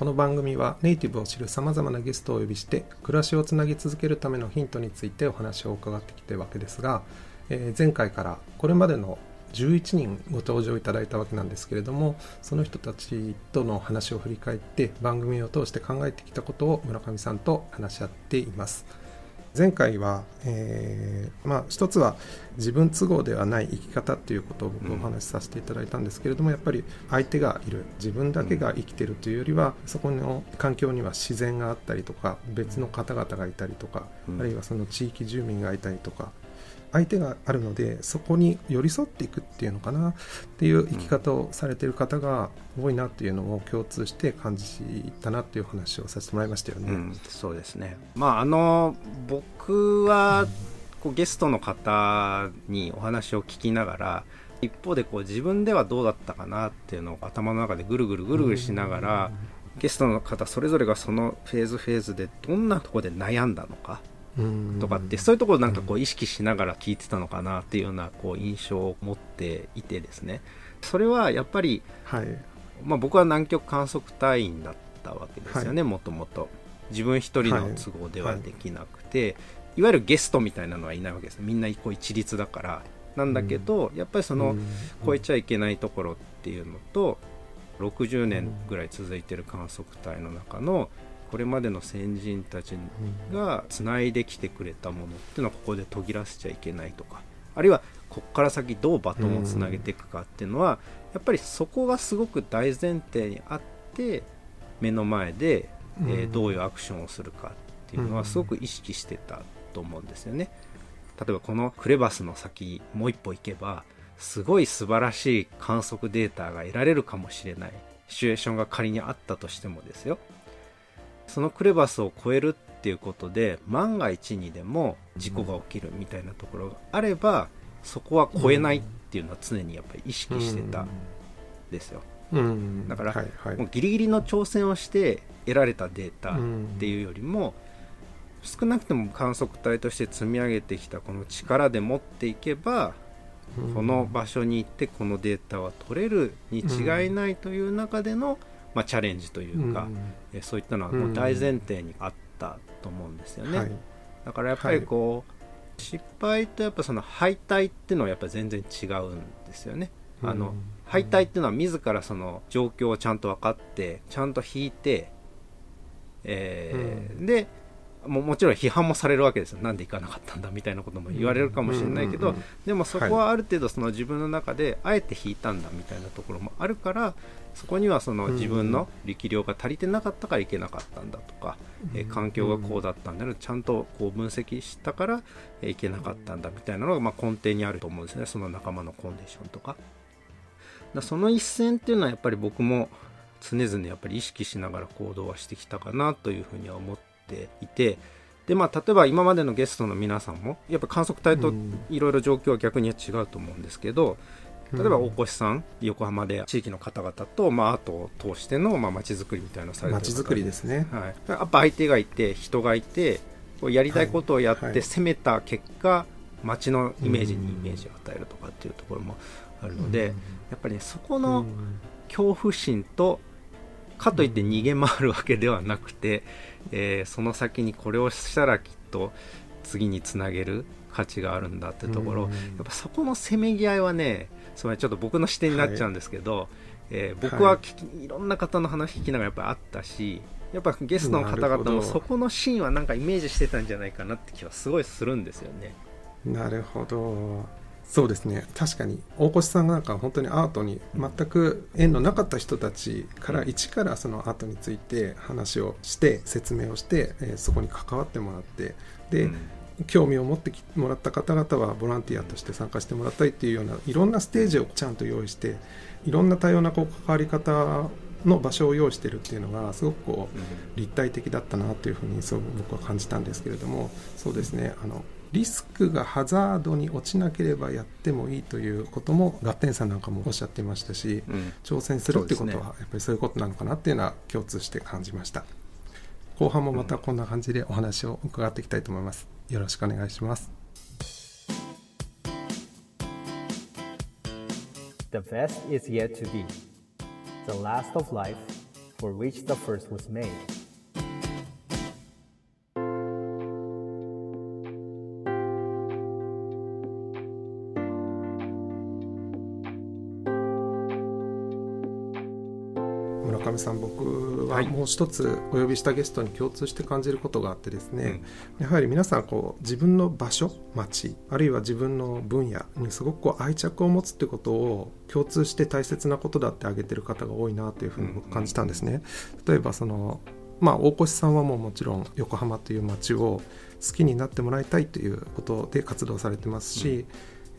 この番組はネイティブを知るさまざまなゲストをお呼びして暮らしをつなぎ続けるためのヒントについてお話を伺ってきてるわけですが、えー前回からこれまでの11人ご登場いただいたわけなんですけれどもその人たちとの話を振り返って番組を通して考えてきたことを村上さんと話し合っています。前回は、えーまあ、一つは自分都合ではない生き方っていうことを僕お話しさせていただいたんですけれども、やっぱり相手がいる自分だけが生きてるというよりはそこの環境には自然があったりとか別の方々がいたりとか、うん。あるいはその地域住民がいたりとか相手があるのでそこに寄り添っていくっていうのかなっていう生き方をされてる方が多いなっていうのを共通して感じたなっていう話をさせてもらいましたよね。うんそうですねまああの僕はこうゲストの方にお話を聞きながら一方でこう自分ではどうだったかなっていうのを頭の中でぐるぐるぐるぐるしながらゲストの方それぞれがそのフェーズフェーズでどんなところで悩んだのかうんとかってそういうところをなんかこう意識しながら聞いてたのかなっていうようなこう印象を持っていてですね。それはやっぱり、はい。まあ、僕は南極観測隊員だったわけですよねもともと。自分一人の都合ではできなくて、い、わゆるゲストみたいなのはいないわけです。みんなこう一律だから。なんだけど、やっぱりその超えちゃいけないところっていうのと60年ぐらい続いてる観測隊の中のこれまでの先人たちがつないできてくれたものっていうのはここで途切らせちゃいけないとかあるいはここから先どうバトンをつなげていくかっていうのはやっぱりそこがすごく大前提にあって目の前で、えどういうアクションをするかっていうのはすごく意識してたと思うんですよね。例えばこのクレバスの先もう一歩行けばすごい素晴らしい観測データが得られるかもしれない。シチュエーションが仮にあったとしてもですよそのクレバスを越えるっていうことで万が一にでも事故が起きるみたいなところがあればそこは越えないっていうのは常にやっぱり意識してたんですよ。うん。だからはいはい。もうギリギリの挑戦をして得られたデータっていうよりも、少なくとも観測隊として積み上げてきたこの力で持っていけば、うん。この場所に行ってこのデータは取れるに違いないという中での、まあ、チャレンジというか、えそういったのはもう大前提にあったと思うんですよね。はい。だからやっぱりこう、失敗とやっぱその敗退っていうのはやっぱ全然違うんですよね。あのうん敗退っていうのは自らその状況をちゃんと分かってちゃんと引いて、えーうん。でももちろん批判もされるわけですよ。なんで行かなかったんだみたいなことも言われるかもしれないけど、でもそこはある程度その自分の中であえて引いたんだみたいなところもあるからそこにはその自分の力量が足りてなかったからいけなかったん。だとか、えー環境がこうだったんだけどちゃんとこう分析したからえーいけなかったんだみたいなのがまあ根底にあると思うんですね。その仲間のコンディションとか。だその一線っていうのはやっぱり僕も常々やっぱり意識しながら行動はしてきたかなというふうには思っていてでまあ例えば今までのゲストの皆さんもやっぱ観測隊とうん。いろいろ状況は逆には違うと思うんですけど例えば大越さん横浜で地域の方々と、まあ、アートを通してのまあ街づくりみたいなされてるづくりですね。はい、やっぱ相手がいて人がいてこうやりたいことをやっはい。て攻めた結果、街のイメージにイメージを与えるとかっていうところもあるので、やっぱりねそこの恐怖心とかといって逃げ回るわけではなくて、えーその先にこれをしたらきっと次につなげる価値があるんだってところ、うん。やっぱそこのせめぎ合いはねそれはちょっと僕の視点になっちゃうんですけど、えー僕は聞きいろんな方の話聞きながらやっぱあったしやっぱゲストの方々もそこのシーンはなんかイメージしてたんじゃないかなって気はすごいするんですよね。なるほどそうですね。確かに。大越さんなんか本当にアートに全く縁のなかった人たちから一からそのアートについて話をして説明をして、えーそこに関わってもらってで、うん。興味を持ってきもらった方々はボランティアとして参加してもらったりっていうようないろんなステージをちゃんと用意していろんな多様なこう関わり方の場所を用意してるっていうのがすごくこう立体的だったなというふうにそう僕は感じたんですけれどもそうですね。あのリスクがハザードに落ちなければやってもいいということもガッテンさんなんかもおっしゃっていましたし、うん、挑戦するってことはやっぱりそういうことなのかなっていうのは共通して感じました。後半もまたこんな感じでお話を伺っていきたいと思います。よろしくお願いします。The best is yet to be. The last of life for which the first was made 上さん僕はもう一つお呼びしたゲストに共通して感じることがあってですね、やはり皆さんこう自分の場所町あるいは自分の分野にすごくこう愛着を持つってことを共通して大切なことだって挙げてる方が多いなというふうに僕感じたんですね。例えばそのまあ、大越さんはもうもちろん横浜という街を好きになってもらいたいということで活動されてますし、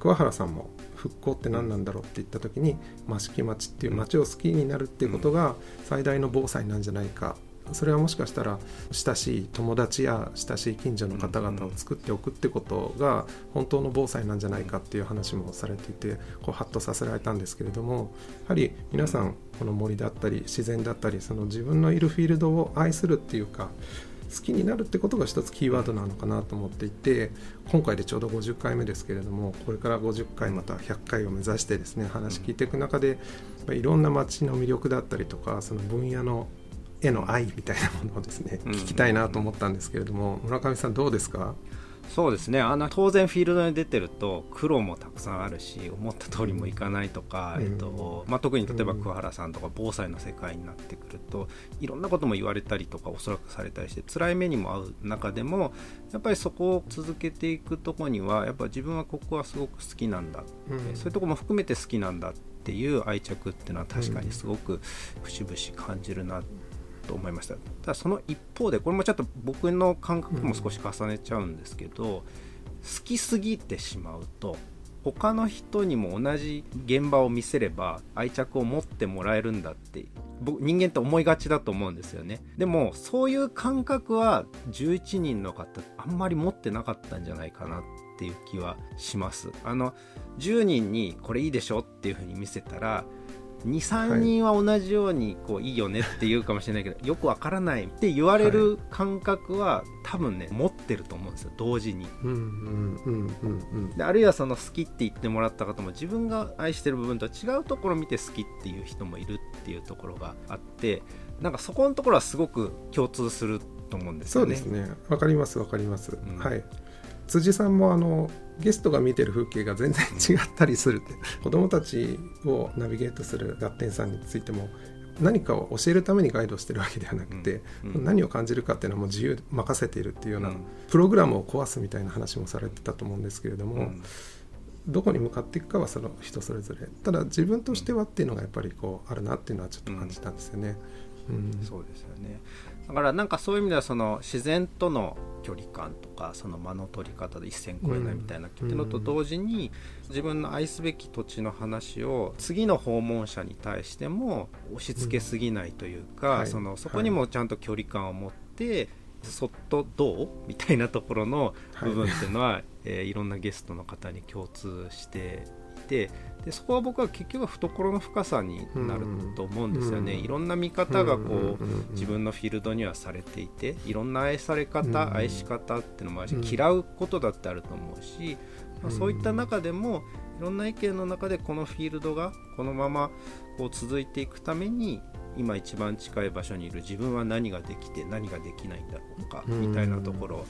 桑原さんも復興って何なんだろうって言った時に益城町っていう町を好きになるっていうことが最大の防災なんじゃないか。それはもしかしたら親しい友達や親しい近所の方々を作っておくってことが本当の防災なんじゃないかっていう話もされていてこうハッとさせられたんですけれどもやはり皆さんこの森だったり自然だったりその自分のいるフィールドを愛するっていうか好きになるってことが一つキーワードなのかなと思っていて今回でちょうど50回目ですけれどもこれから50回また100回を目指してですね話聞いていく中でいろんな街の魅力だったりとかその分野のへの愛みたいなものをですね聞きたいなと思ったんですけれども村上さんどうですか？そうですね。あの当然フィールドに出てると苦労もたくさんあるし思った通りもいかないとか、うん、えっとまあ、特に例えば桑原さんとか防災の世界になってくるといろんなことも言われたりとかおそらくされたりして辛い目にも遭う中でもやっぱりそこを続けていくとこにはやっぱ自分はここはすごく好きなんだ、うん、そういうとこも含めて好きなんだっていう愛着っていうのは確かにすごく節々感じるなと思いました。ただその一方でこれもちょっと僕の感覚も少し重ねちゃうんですけど、好きすぎてしまうと他の人にも同じ現場を見せれば愛着を持ってもらえるんだって僕人間って思いがちだと思うんですよね。でもそういう感覚は11人の方あんまり持ってなかったんじゃないかなっていう気はします。あの10人にこれいいでしょっていうふうに見せたら23人は同じようにこういいよねって言うかもしれないけど、よくわからないって言われる感覚は、多分ね持ってると思うんですよ同時に。であるいはその好きって言ってもらった方も自分が愛してる部分とは違うところを見て好きっていう人もいるっていうところがあってなんかそこのところはすごく共通すると思うんですよね。そうですね。わかりますわかります、うん、はい辻さんもあのゲストが見てる風景が全然違ったりするって 子どもたちをナビゲートするガッテンさんについても何かを教えるためにガイドしてるわけではなくて、うん、何を感じるかっていうのはもう自由任せているっていうような、うん、プログラムを壊すみたいな話もされてたと思うんですけれども、うん、どこに向かっていくかはその人それぞれ。ただ自分としてはっていうのがやっぱりこうあるなっていうのはちょっと感じたんですよね。そうですよねだからなんかそういう意味ではその自然との距離感とかその間の取り方で一線越えないみたいなっていうのと同時に自分の愛すべき土地の話を次の訪問者に対しても押し付けすぎないというか、そのそこにもちゃんと距離感を持ってそっとどう？みたいなところの部分っていうのは、はい、えー、いろんなゲストの方に共通していてでそこは僕は結局懐の深さになると思うんですよね、いろんな見方がこう、自分のフィールドにはされていていろんな愛され方、愛し方っていうのもあるし、嫌うことだってあると思うし、まあ、そういった中でもいろんな意見の中でこのフィールドがこのままこう続いていくために今一番近い場所にいる自分は何ができて何ができないんだろうかみたいなところ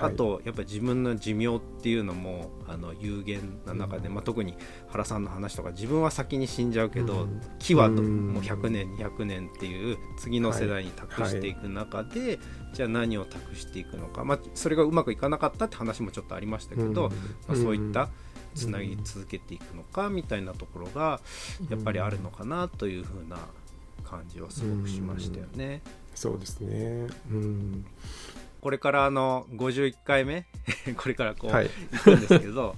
あとやっぱり自分の寿命っていうのもあの有限な中で、まあ、特に原さんの話とか自分は先に死んじゃうけど、木はもう100年200年っていう次の世代に託していく中で、じゃあ何を託していくのか、まあ、それがうまくいかなかったって話もちょっとありましたけど、まあ、そういったつなぎ続けていくのかみたいなところがやっぱりあるのかなというふうな感じはすごくしましたよね。そうですね、うんこれからあの51回目？これからこう、はい、行くんですけど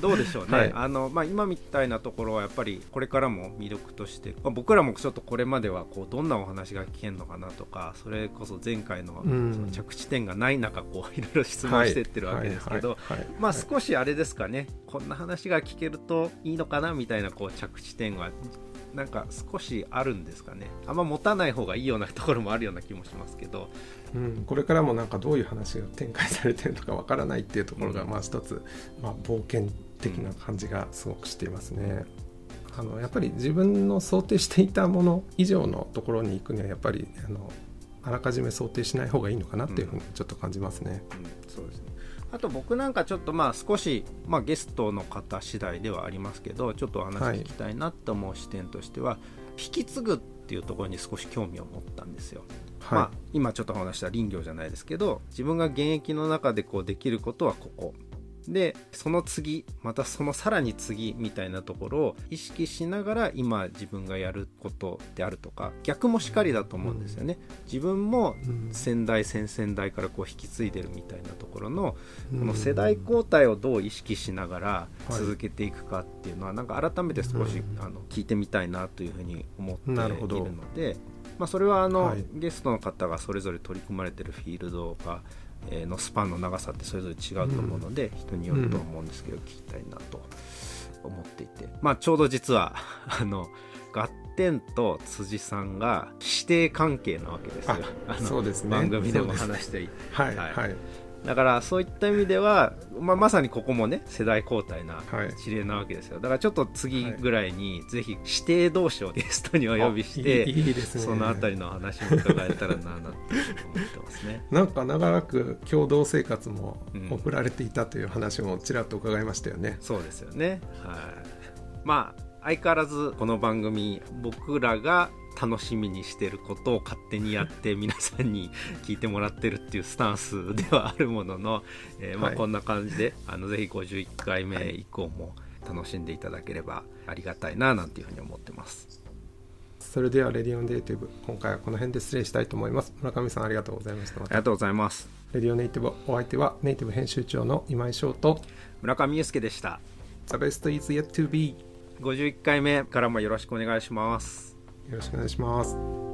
どうでしょうね、はい。あのまあ、今みたいなところはやっぱりこれからも魅力として、まあ、僕らもちょっとこれまではこうどんなお話が聞けるのかなとかそれこそ前回のうん。その着地点がない中こう いろいろ質問してってるわけですけど、まあ少しあれですかね？こんな話が聞けるといいのかな？みたいなこう着地点はなんか少しあるんですかね。あんま持たない方がいいようなところもあるような気もしますけど。うん、これからもなんかどういう話が展開されてるのかわからないっていうところがうん。まあ一つ、まあ、冒険的な感じがすごくしていますね。あのやっぱり自分の想定していたもの以上のところに行くにはやっぱりあのあらかじめ想定しない方がいいのかなっていうふうにちょっと感じますね。うん、そうですねあと僕なんかちょっとまあ少し、まあ、ゲストの方次第ではありますけどちょっとお話聞きたいなと思う視点としては、引き継ぐっていうところに少し興味を持ったんですよ。はい、まあ、今ちょっとお話した林業じゃないですけど自分が現役の中でこうできることはここ。でその次またそのさらに次みたいなところを意識しながら今自分がやることであるとか逆もしかりだと思うんですよね、自分もうん。先代先々代からこう引き継いでるみたいなところのうん。この世代交代をどう意識しながらはい。続けていくかっていうのはなんか改めて少しうん。あの聞いてみたいなというふうに思っているので、まあ、それはあの、はい。ゲストの方がそれぞれ取り組まれてるフィールドが、えーのスパンの長さってそれぞれ違うと思うので、人によると思うんですけど、聞きたいなと思っていて、まあ、ちょうど実はあのガッテンと辻さんが師弟関係なわけですよ。あそうですね。番組でも話していて。はい。はいはい。だからそういった意味では、まあ、まさにここもね世代交代なはい。事例なわけですよ。だからちょっと次ぐらいにぜひ指定同士をゲストにお呼びしあていいいいですね。そのあたりの話も伺えたらななんて思ってますね。なんか長らく共同生活もうん。送られていたという話もちらっと伺いましたよね。そうですよね。はい。まあ相変わらずこの番組僕らが楽しみにしてることを勝手にやって皆さんに聞いてもらってるっていうスタンスではあるものの、えーまあ、はいこんな感じであのぜひ51回目以降も楽しんでいただければありがたいななんていうふうに思ってます。それではレディオネイティブ今回はこの辺で失礼したいと思います。村上さんありがとうございました。ありがとうございます。レディオネイティブお相手はネイティブ編集長の今井翔と村上祐介でした。The best is yet to be 51回目からもよろしくお願いします。よろしくお願いします。